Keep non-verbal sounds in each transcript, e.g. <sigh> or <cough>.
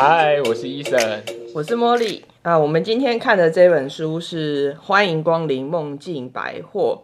嗨，我是医生我是茉莉啊。我们今天看的这本书是《欢迎光临梦境百货》。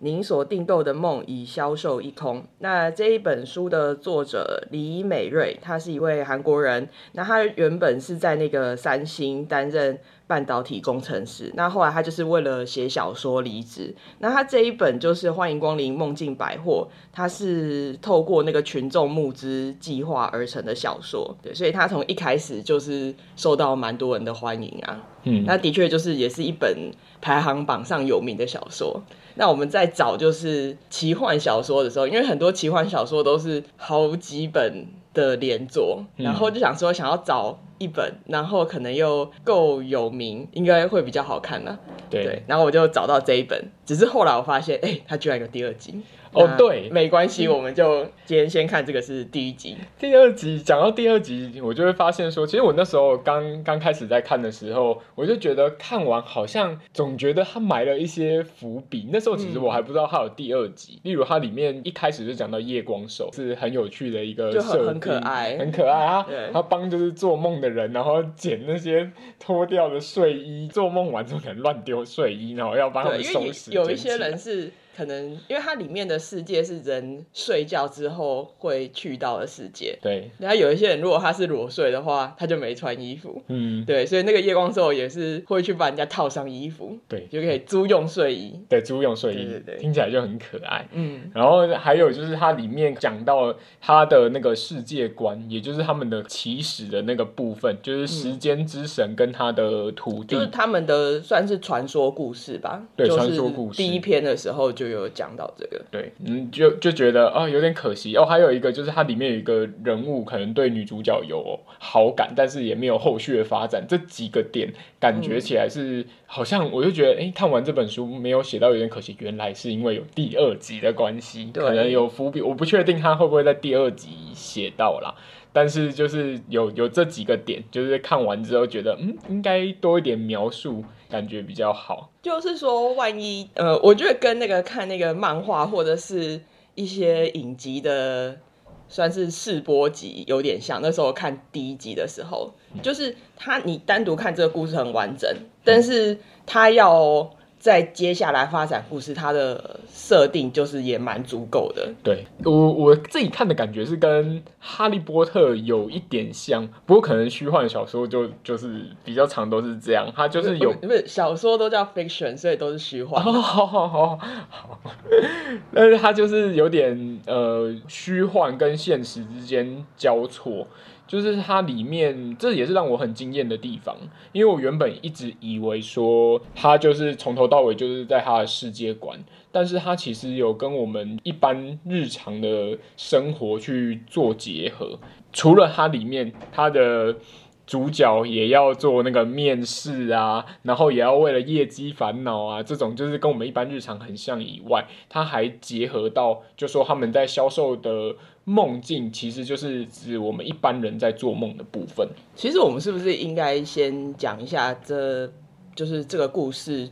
您所订购的梦已销售一空。那这一本书的作者李美瑞，她是一位韩国人。那她原本是在那个三星担任半导体工程师。那后来他就是为了写小说离职。那他这一本就是欢迎光临梦境百货，他是透过那个群众募资计划而成的小说。对，所以他从一开始就是受到蛮多人的欢迎啊。嗯，那的确就是也是一本排行榜上有名的小说。那我们在找就是奇幻小说的时候，因为很多奇幻小说都是好几本的连作，然后就想说想要找一本，然后可能又够有名，应该会比较好看呢。对，对，然后我就找到这一本，只是后来我发现，哎、欸，它居然有第二集。哦，对，没关系，我们就今天先看这个是第一集。第二集讲到第二集，我就会发现说，其实我那时候刚刚开始在看的时候，我就觉得看完好像总觉得他埋了一些伏笔。那时候其实我还不知道他有第二集，嗯、例如它里面一开始就讲到夜光手是很有趣的一个设定，很可爱，很可爱啊。他帮就是做梦的人，然后捡那些脱掉的睡衣，做梦完之后可能乱丢睡衣，然后要帮他们收拾。有一些人是。可能因为它里面的世界是人睡觉之后会去到的世界，对。然后有一些人如果他是裸睡的话，他就没穿衣服，嗯，对。所以那个夜光兽也是会去帮人家套上衣服，对，就可以租用睡衣，对，租用睡衣，对对对，听起来就很可爱，嗯。然后还有就是它里面讲到它的那个世界观，也就是他们的起始的那个部分，就是时间之神跟他的徒弟，就是他们的算是传说故事吧，对，传说故事。第一篇的时候就。就有讲到这个，对，嗯，就就觉得啊、哦，有点可惜哦。还有一个就是它里面有一个人物，可能对女主角有好感，但是也没有后续的发展。这几个点感觉起来是、嗯、好像，我就觉得，哎，看完这本书没有写到有点可惜。原来是因为有第二集的关系，可能有伏笔，我不确定他会不会在第二集写到啦。但是就是有有这几个点，就是看完之后觉得，嗯，应该多一点描述，感觉比较好。就是说，万一呃，我觉得跟那个看那个漫画或者是一些影集的，算是试播集有点像。那时候看第一集的时候，就是他你单独看这个故事很完整，但是他要。在接下来发展故事，它的设定就是也蛮足够的。对，我我自己看的感觉是跟《哈利波特》有一点像，不过可能虚幻小说就就是比较常都是这样，它就是有不是小说都叫 fiction，所以都是虚幻。好好好，<laughs> 但是它就是有点呃虚幻跟现实之间交错。就是它里面，这也是让我很惊艳的地方，因为我原本一直以为说它就是从头到尾就是在它的世界观，但是它其实有跟我们一般日常的生活去做结合，除了它里面它的。主角也要做那个面试啊，然后也要为了业绩烦恼啊，这种就是跟我们一般日常很像以外，他还结合到，就说他们在销售的梦境，其实就是指我们一般人在做梦的部分。其实我们是不是应该先讲一下这，这就是这个故事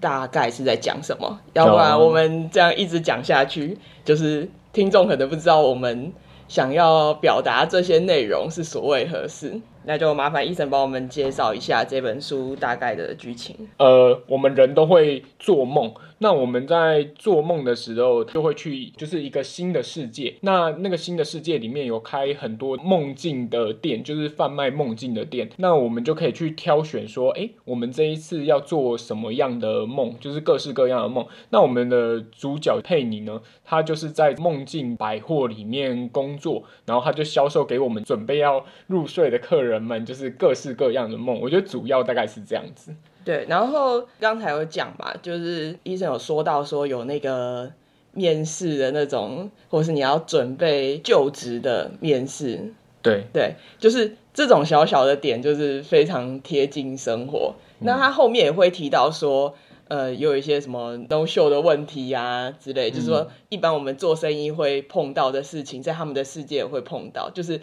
大概是在讲什么？要不然我们这样一直讲下去，就是听众可能不知道我们想要表达这些内容是所谓何事。那就麻烦医生帮我们介绍一下这本书大概的剧情。呃，我们人都会做梦。那我们在做梦的时候，就会去就是一个新的世界。那那个新的世界里面有开很多梦境的店，就是贩卖梦境的店。那我们就可以去挑选说，哎，我们这一次要做什么样的梦，就是各式各样的梦。那我们的主角佩妮呢，她就是在梦境百货里面工作，然后她就销售给我们准备要入睡的客人们，就是各式各样的梦。我觉得主要大概是这样子。对，然后刚才有讲吧，就是医生有说到说有那个面试的那种，或是你要准备就职的面试，对对，就是这种小小的点，就是非常贴近生活。嗯、那他后面也会提到说，呃，有一些什么 no show 的问题呀、啊、之类，嗯、就是说一般我们做生意会碰到的事情，在他们的世界也会碰到。就是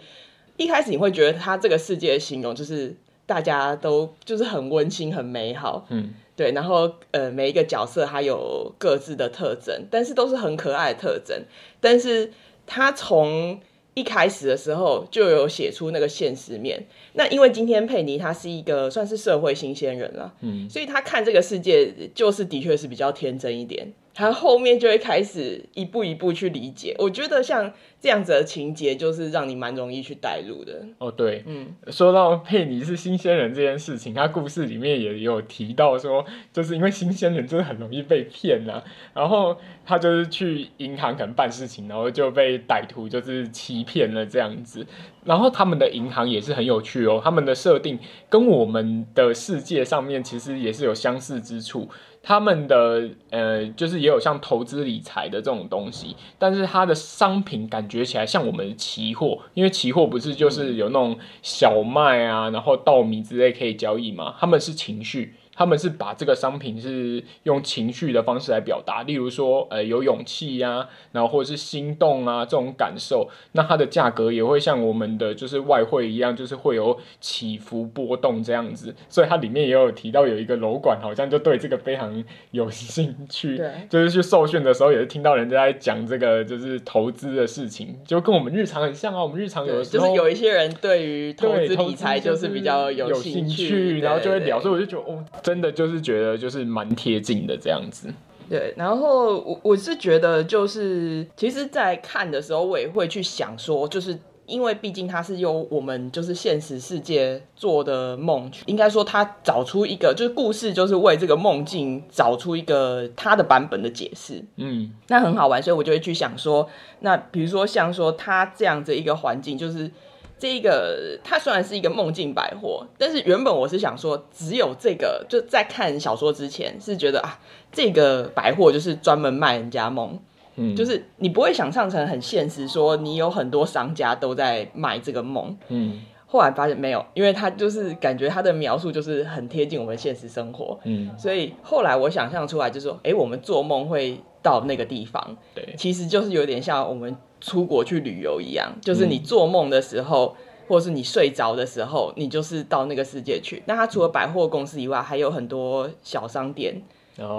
一开始你会觉得他这个世界的形容就是。大家都就是很温馨、很美好，嗯，对。然后呃，每一个角色他有各自的特征，但是都是很可爱的特征。但是他从一开始的时候就有写出那个现实面。那因为今天佩妮她是一个算是社会新鲜人了，嗯，所以他看这个世界就是的确是比较天真一点。他后面就会开始一步一步去理解，我觉得像这样子的情节，就是让你蛮容易去带入的。哦，对，嗯，说到佩妮是新鲜人这件事情，他故事里面也有提到说，就是因为新鲜人真的很容易被骗啊，然后他就是去银行可能办事情，然后就被歹徒就是欺骗了这样子。然后他们的银行也是很有趣哦，他们的设定跟我们的世界上面其实也是有相似之处。他们的呃，就是也有像投资理财的这种东西，但是它的商品感觉起来像我们的期货，因为期货不是就是有那种小麦啊，然后稻米之类可以交易嘛，他们是情绪。他们是把这个商品是用情绪的方式来表达，例如说，呃，有勇气呀、啊，然后或者是心动啊这种感受，那它的价格也会像我们的就是外汇一样，就是会有起伏波动这样子。所以它里面也有提到有一个楼管好像就对这个非常有兴趣，对，就是去受训的时候也是听到人家在讲这个就是投资的事情，就跟我们日常很像啊。我们日常有的时候就是有一些人对于投资理财就是比较有兴趣，兴趣然后就会聊，所以我就觉得哦。真的就是觉得就是蛮贴近的这样子，对。然后我我是觉得就是，其实，在看的时候，我也会去想说，就是因为毕竟它是由我们就是现实世界做的梦，应该说他找出一个就是故事，就是为这个梦境找出一个他的版本的解释。嗯，那很好玩，所以我就会去想说，那比如说像说他这样子一个环境，就是。这一个它虽然是一个梦境百货，但是原本我是想说，只有这个就在看小说之前是觉得啊，这个百货就是专门卖人家梦，嗯，就是你不会想象成很现实，说你有很多商家都在卖这个梦，嗯，后来发现没有，因为他就是感觉他的描述就是很贴近我们现实生活，嗯，所以后来我想象出来就是说，哎，我们做梦会到那个地方，对，其实就是有点像我们。出国去旅游一样，就是你做梦的时候，嗯、或是你睡着的时候，你就是到那个世界去。那他除了百货公司以外，还有很多小商店，哦、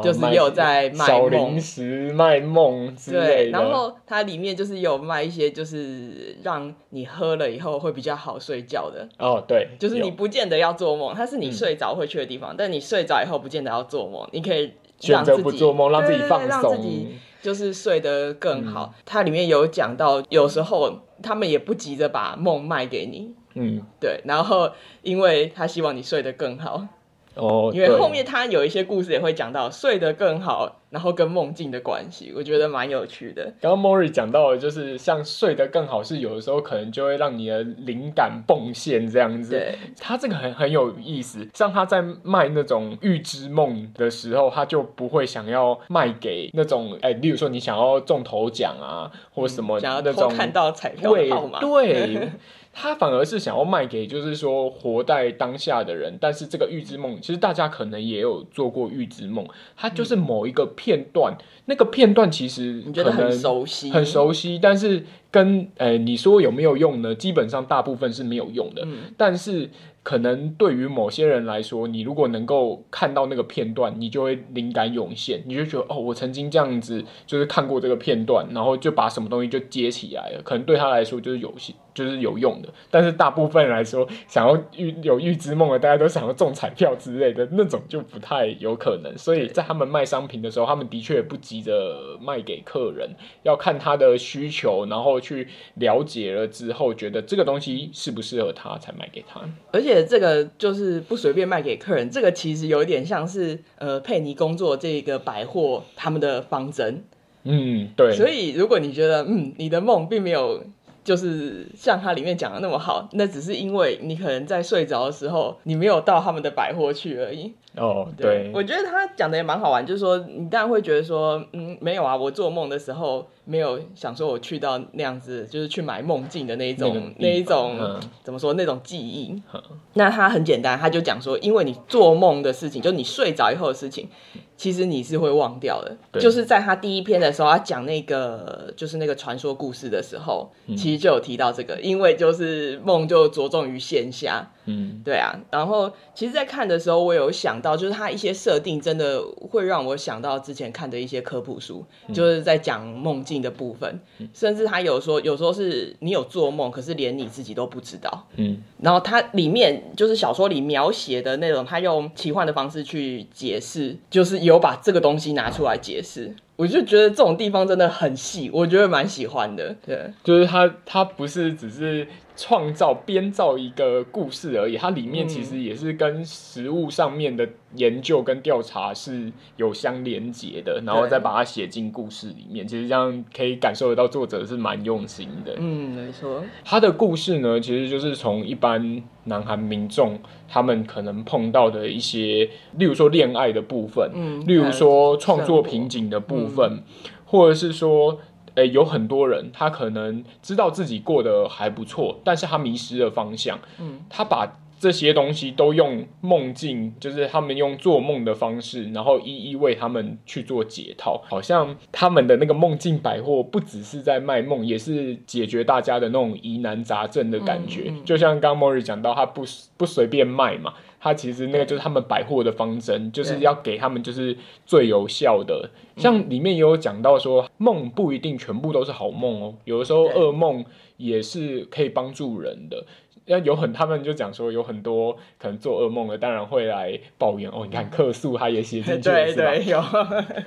就是也有在卖小零食、卖梦之类的。对，然后它里面就是有卖一些，就是让你喝了以后会比较好睡觉的。哦，对，就是你不见得要做梦，它是你睡着会去的地方，嗯、但你睡着以后不见得要做梦，你可以让自己选择不做梦，让自己放松。就是睡得更好。嗯、它里面有讲到，有时候他们也不急着把梦卖给你。嗯，对。然后，因为他希望你睡得更好。哦，因为后面他有一些故事也会讲到睡得更好，然后跟梦境的关系，我觉得蛮有趣的。刚刚 Mori 讲到的就是像睡得更好，是有的时候可能就会让你的灵感迸现这样子。对，他这个很很有意思。像他在卖那种预知梦的时候，他就不会想要卖给那种哎，例如说你想要中头奖啊，或什么那种、嗯、想要看到彩票号码，对。他反而是想要卖给，就是说活在当下的人。但是这个预知梦，其实大家可能也有做过预知梦，它就是某一个片段，嗯、那个片段其实你觉得很熟悉，很熟悉，但是跟呃你说有没有用呢？基本上大部分是没有用的，嗯、但是。可能对于某些人来说，你如果能够看到那个片段，你就会灵感涌现，你就觉得哦，我曾经这样子就是看过这个片段，然后就把什么东西就接起来了。可能对他来说就是有些就是有用的，但是大部分来说，想要预有预知梦的，大家都想要中彩票之类的那种就不太有可能。所以在他们卖商品的时候，他们的确不急着卖给客人，要看他的需求，然后去了解了之后，觉得这个东西适不适合他，才卖给他。而且。这个就是不随便卖给客人，这个其实有一点像是呃佩妮工作这个百货他们的方针，嗯，对。所以如果你觉得嗯你的梦并没有就是像它里面讲的那么好，那只是因为你可能在睡着的时候你没有到他们的百货去而已。哦，对，对，我觉得他讲的也蛮好玩，就是说你当然会觉得说嗯没有啊，我做梦的时候。没有想说我去到那样子，就是去买梦境的那一种那一种、嗯、怎么说那种记忆。嗯、那他很简单，他就讲说，因为你做梦的事情，就你睡着以后的事情，其实你是会忘掉的。就是在他第一篇的时候，他讲那个就是那个传说故事的时候，嗯、其实就有提到这个，因为就是梦就着重于线下。嗯，对啊。然后其实，在看的时候，我有想到，就是它一些设定真的会让我想到之前看的一些科普书，嗯、就是在讲梦境的部分，嗯、甚至他有说，有时候是你有做梦，可是连你自己都不知道。嗯。然后它里面就是小说里描写的那种，他用奇幻的方式去解释，就是有把这个东西拿出来解释。我就觉得这种地方真的很细，我觉得蛮喜欢的。对，就是它，它不是只是。创造编造一个故事而已，它里面其实也是跟实物上面的研究跟调查是有相连接的，然后再把它写进故事里面。其实这样可以感受得到作者是蛮用心的。嗯，没错。他的故事呢，其实就是从一般南韩民众他们可能碰到的一些，例如说恋爱的部分，嗯，例如说创作瓶颈的部分，嗯，或者是说。诶、欸，有很多人，他可能知道自己过得还不错，但是他迷失了方向。嗯，他把这些东西都用梦境，就是他们用做梦的方式，然后一一为他们去做解套。好像他们的那个梦境百货，不只是在卖梦，也是解决大家的那种疑难杂症的感觉。嗯嗯、就像刚刚 Mori 讲到，他不不随便卖嘛。他其实那个就是他们百货的方针，就是要给他们就是最有效的。像里面也有讲到说，梦不一定全部都是好梦哦，有的时候噩梦也是可以帮助人的。要有很，他们就讲说有很多可能做噩梦的，当然会来抱怨哦。你看客诉，他也写进去了，是吧？对对，有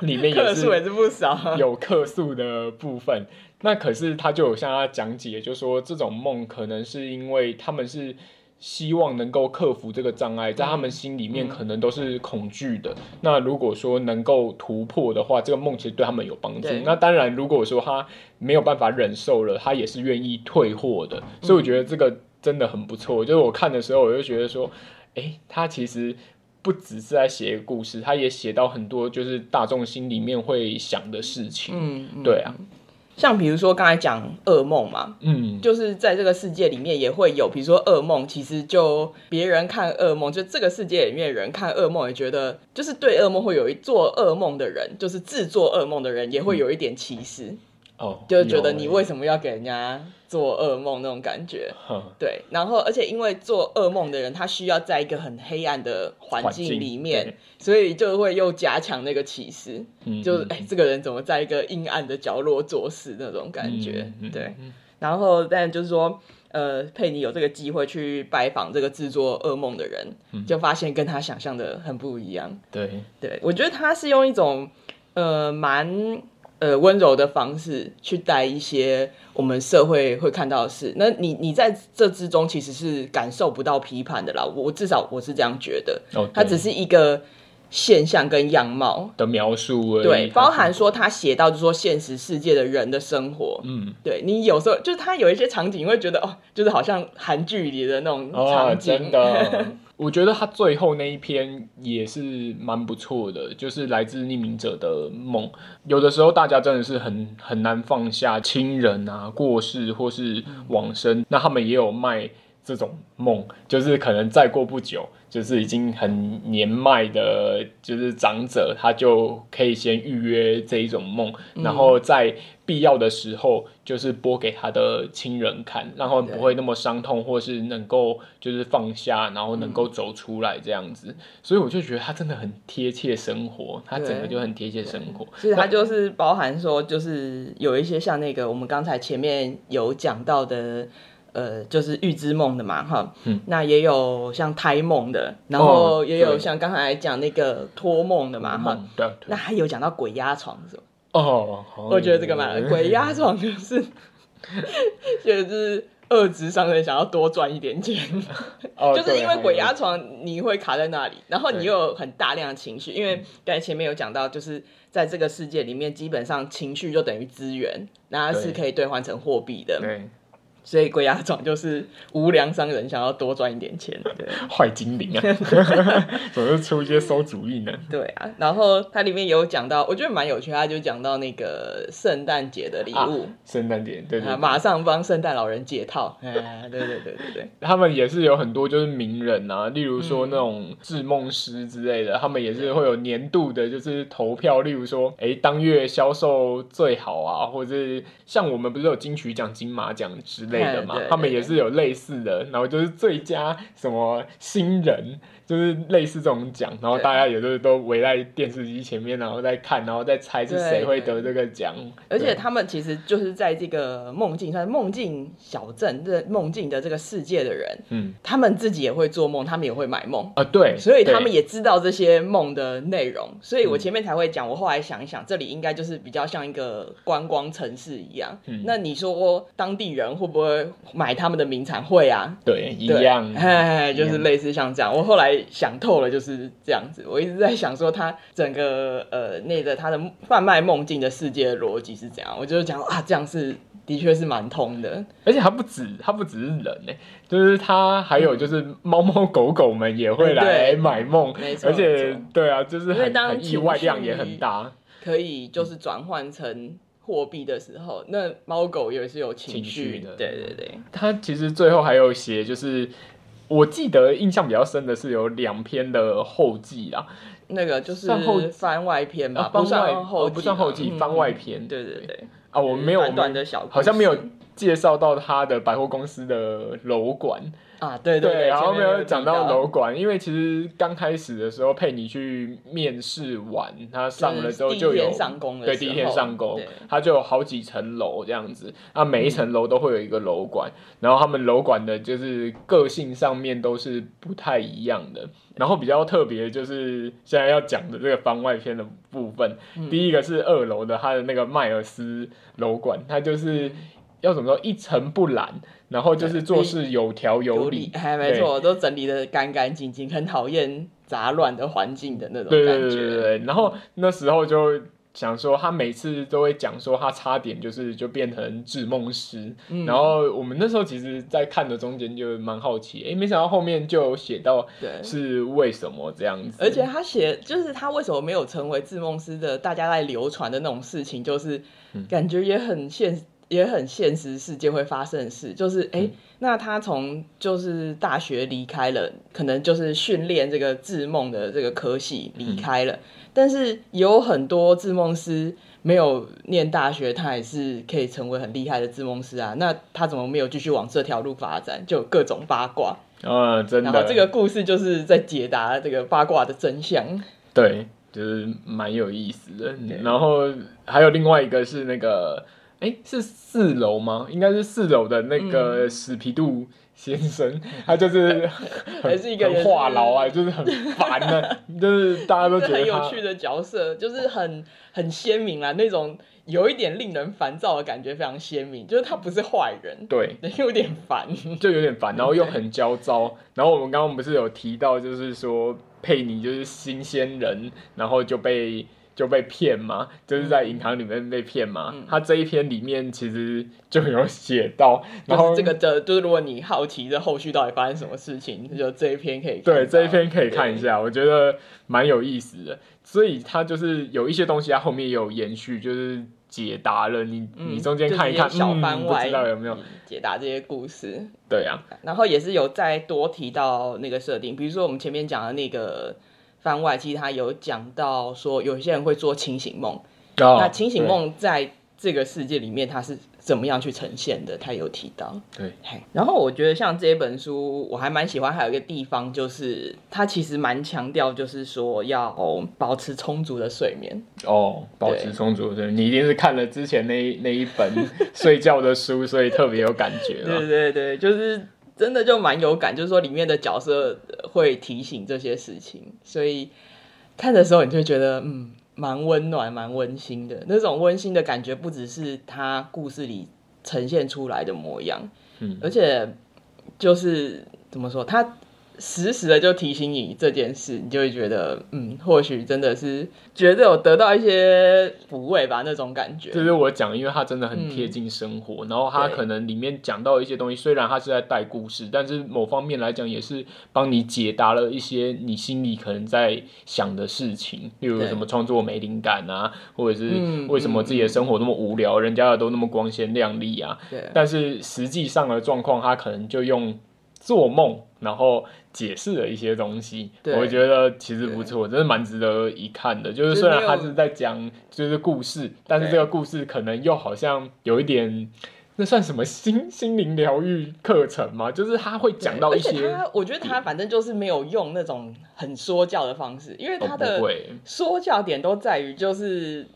里面也是，也是不少，有客诉的部分。那可是他就有向他讲解，就说这种梦可能是因为他们是。希望能够克服这个障碍，在他们心里面可能都是恐惧的。嗯、那如果说能够突破的话，这个梦其实对他们有帮助。那当然，如果说他没有办法忍受了，他也是愿意退货的。所以我觉得这个真的很不错。嗯、就是我看的时候，我就觉得说，诶、欸，他其实不只是在写故事，他也写到很多就是大众心里面会想的事情。对啊。像比如说刚才讲噩梦嘛，嗯，就是在这个世界里面也会有，比如说噩梦，其实就别人看噩梦，就这个世界里面的人看噩梦也觉得，就是对噩梦会有一做噩梦的人，就是制作噩梦的人也会有一点歧视。嗯哦，就觉得你为什么要给人家做噩梦那种感觉？嗯、<laughs> 对，然后而且因为做噩梦的人，他需要在一个很黑暗的环境里面，所以就会又加强那个歧视，嗯、就是哎、欸，这个人怎么在一个阴暗的角落做事那种感觉？嗯、对，然后但就是说，呃，佩妮有这个机会去拜访这个制作噩梦的人，嗯、就发现跟他想象的很不一样。对，对我觉得他是用一种呃蛮。呃，温柔的方式去带一些我们社会会看到的事。那你你在这之中其实是感受不到批判的啦。我至少我是这样觉得。哦，它只是一个现象跟样貌的描述而已。对，包含说他写到就是说现实世界的人的生活。嗯，对你有时候就是他有一些场景，你会觉得哦，就是好像韩剧里的那种场景。哦，真的。<laughs> 我觉得他最后那一篇也是蛮不错的，就是来自匿名者的梦。有的时候大家真的是很很难放下亲人啊过世或是往生，那他们也有卖这种梦，就是可能再过不久。就是已经很年迈的，就是长者，他就可以先预约这一种梦，嗯、然后在必要的时候，就是播给他的亲人看，让他们不会那么伤痛，或是能够就是放下，然后能够走出来这样子。嗯、所以我就觉得他真的很贴切生活，他整个就很贴切生活。其实他就是包含说，就是有一些像那个我们刚才前面有讲到的。呃，就是预知梦的嘛，哈，嗯，那也有像胎梦的，然后也有像刚才讲那个托梦的嘛，哈、那还有讲到鬼压床是吧？哦，我觉得这个嘛，鬼压床就是，<laughs> 就是二职商人想要多赚一点钱，<laughs> 哦、就是因为鬼压床你会卡在那里，然后你又有很大量的情绪，因为刚才前面有讲到，就是在这个世界里面，基本上情绪就等于资源，然后是可以兑换成货币的，对。所以鬼压床就是无良商人想要多赚一点钱，对，<laughs> 坏精灵啊，<laughs> 总是出一些馊主意呢。对啊，然后它里面有讲到，我觉得蛮有趣，他就讲到那个圣诞节的礼物，圣诞节，对对，对，马上帮圣诞老人解套，哎，<laughs> 对对对对对，他们也是有很多就是名人啊，例如说那种制梦师之类的，他们也是会有年度的，就是投票，例如说，哎，当月销售最好啊，或者是像我们不是有金曲奖、金马奖之类。类的嘛，<laughs> 他们也是有类似的，然后就是最佳什么新人。就是类似这种奖，然后大家也都都围在电视机前面，然后在看，然后再猜是谁会得这个奖。而且他们其实就是在这个梦境，算梦境小镇，这梦境的这个世界的人，嗯，他们自己也会做梦，他们也会买梦啊，对，所以他们也知道这些梦的内容。所以我前面才会讲，我后来想一想，这里应该就是比较像一个观光城市一样。嗯，那你说当地人会不会买他们的名产？会啊，对，一样，哎，就是类似像这样。我后来。想透了就是这样子，我一直在想说他整个呃那个他的贩卖梦境的世界的逻辑是怎样，我就讲啊这样是的确是蛮通的，而且他不止他不只是人呢，就是他还有就是猫猫狗狗们也会来买梦，嗯、而且对啊，就是很很意外量也很大，可以就是转换成货币的时候，那猫狗也是有情绪的，对对对，他其实最后还有写就是。我记得印象比较深的是有两篇的后记啦，那个就是番外篇吧，不算后不算后记，番外篇。对对对，啊，我没有好像没有介绍到他的百货公司的楼馆。啊，对对对，然后没有讲到楼管，因为其实刚开始的时候，佩妮去面试完，他上了之后就有对第一天上工，他就有好几层楼这样子，啊，每一层楼都会有一个楼管，然后他们楼管的就是个性上面都是不太一样的，然后比较特别就是现在要讲的这个番外篇的部分，第一个是二楼的他的那个迈尔斯楼管，他就是要怎么说一尘不染。然后就是做事有条有理，还 <laughs> 没错，都整理的干干净净，很讨厌杂乱的环境的那种感觉。对对对对，然后那时候就想说，他每次都会讲说，他差点就是就变成制梦师。嗯、然后我们那时候其实，在看的中间就蛮好奇，哎，没想到后面就有写到，是为什么这样子？而且他写就是他为什么没有成为制梦师的，大家在流传的那种事情，就是感觉也很现实。也很现实世界会发生的事，就是哎、欸，那他从就是大学离开了，可能就是训练这个制梦的这个科系离开了，嗯、但是有很多制梦师没有念大学，他也是可以成为很厉害的制梦师啊。那他怎么没有继续往这条路发展？就各种八卦啊，真的。然后这个故事就是在解答这个八卦的真相。对，就是蛮有意思的。然后还有另外一个是那个。哎，是四楼吗？应该是四楼的那个史皮杜先生，嗯、他就是还是一个话痨啊，就是很烦的，<laughs> 就是大家都觉得很有趣的角色，就是很很鲜明啊，那种有一点令人烦躁的感觉，非常鲜明。就是他不是坏人，对，有点烦，<laughs> 就有点烦，然后又很 <laughs> 焦躁。然后我们刚刚不是有提到，就是说佩妮就是新鲜人，然后就被。就被骗吗？就是在银行里面被骗吗？嗯、他这一篇里面其实就有写到，然后这个的，就是如果你好奇这后续到底发生什么事情，就这一篇可以看对这一篇可以看一下，我觉得蛮有意思的。所以他就是有一些东西，他后面也有延续，就是解答了你，嗯、你中间看一看小番外，嗯、不知道有没有解答这些故事？对啊，然后也是有再多提到那个设定，比如说我们前面讲的那个。番外其实他有讲到说，有些人会做清醒梦，哦、那清醒梦在这个世界里面，它是怎么样去呈现的？他有提到。对，然后我觉得像这本书，我还蛮喜欢，还有一个地方就是，他其实蛮强调，就是说要保持充足的睡眠。哦，保持充足的睡眠，对你一定是看了之前那那一本 <laughs> 睡觉的书，所以特别有感觉。对对对，就是。真的就蛮有感，就是说里面的角色会提醒这些事情，所以看的时候你就会觉得嗯，蛮温暖、蛮温馨的。那种温馨的感觉，不只是他故事里呈现出来的模样，嗯，而且就是怎么说他。时时的就提醒你这件事，你就会觉得，嗯，或许真的是觉得有得到一些抚慰吧，那种感觉。就是我讲，因为他真的很贴近生活，嗯、然后他可能里面讲到一些东西，虽然他是在带故事，但是某方面来讲也是帮你解答了一些你心里可能在想的事情，例如什么创作没灵感啊，或者是为什么自己的生活那么无聊，嗯、人家的都那么光鲜亮丽啊。对。但是实际上的状况，他可能就用做梦，然后。解释了一些东西，我觉得其实不错，对真的蛮值得一看的。就是虽然他是在讲就是故事，但是这个故事可能又好像有一点那算什么心 <laughs> 心灵疗愈课程吗？就是他会讲到一些，他我觉得他反正就是没有用那种很说教的方式，因为他的说教点都在于就是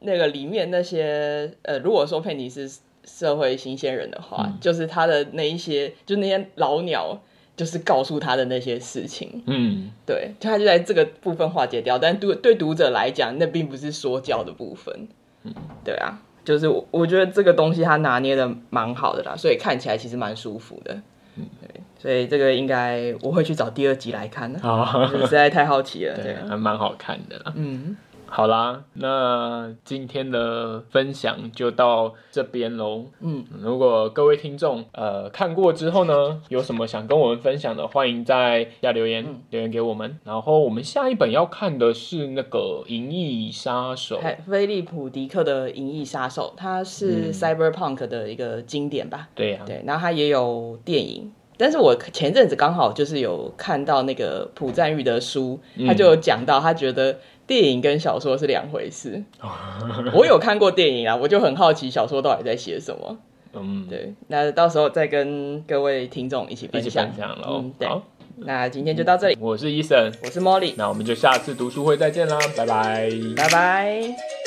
那个里面那些呃，如果说佩妮是社会新鲜人的话，嗯、就是他的那一些，就那些老鸟，就是告诉他的那些事情，嗯，对，他就在这个部分化解掉，但对对读者来讲，那并不是说教的部分，嗯，对啊。就是我，我觉得这个东西他拿捏的蛮好的啦，所以看起来其实蛮舒服的。嗯，对，所以这个应该我会去找第二集来看的，哦，<laughs> 实在太好奇了。对，对，还蛮好看的啦。嗯。好啦，那今天的分享就到这边喽。嗯，如果各位听众呃看过之后呢，有什么想跟我们分享的，欢迎在下留言、嗯、留言给我们。然后我们下一本要看的是那个《银翼杀手》，菲利普·迪克的《银翼杀手》，它是 Cyberpunk 的一个经典吧？对呀，对，然后它也有电影。但是我前阵子刚好就是有看到那个朴赞玉的书，他就有讲到，他觉得电影跟小说是两回事。<laughs> 我有看过电影啊，我就很好奇小说到底在写什么。嗯，对，那到时候再跟各位听众一起分享。分享喽。嗯，对。好，那今天就到这里。我是 Eason，我是 Molly，那我们就下次读书会再见啦，拜拜，拜拜。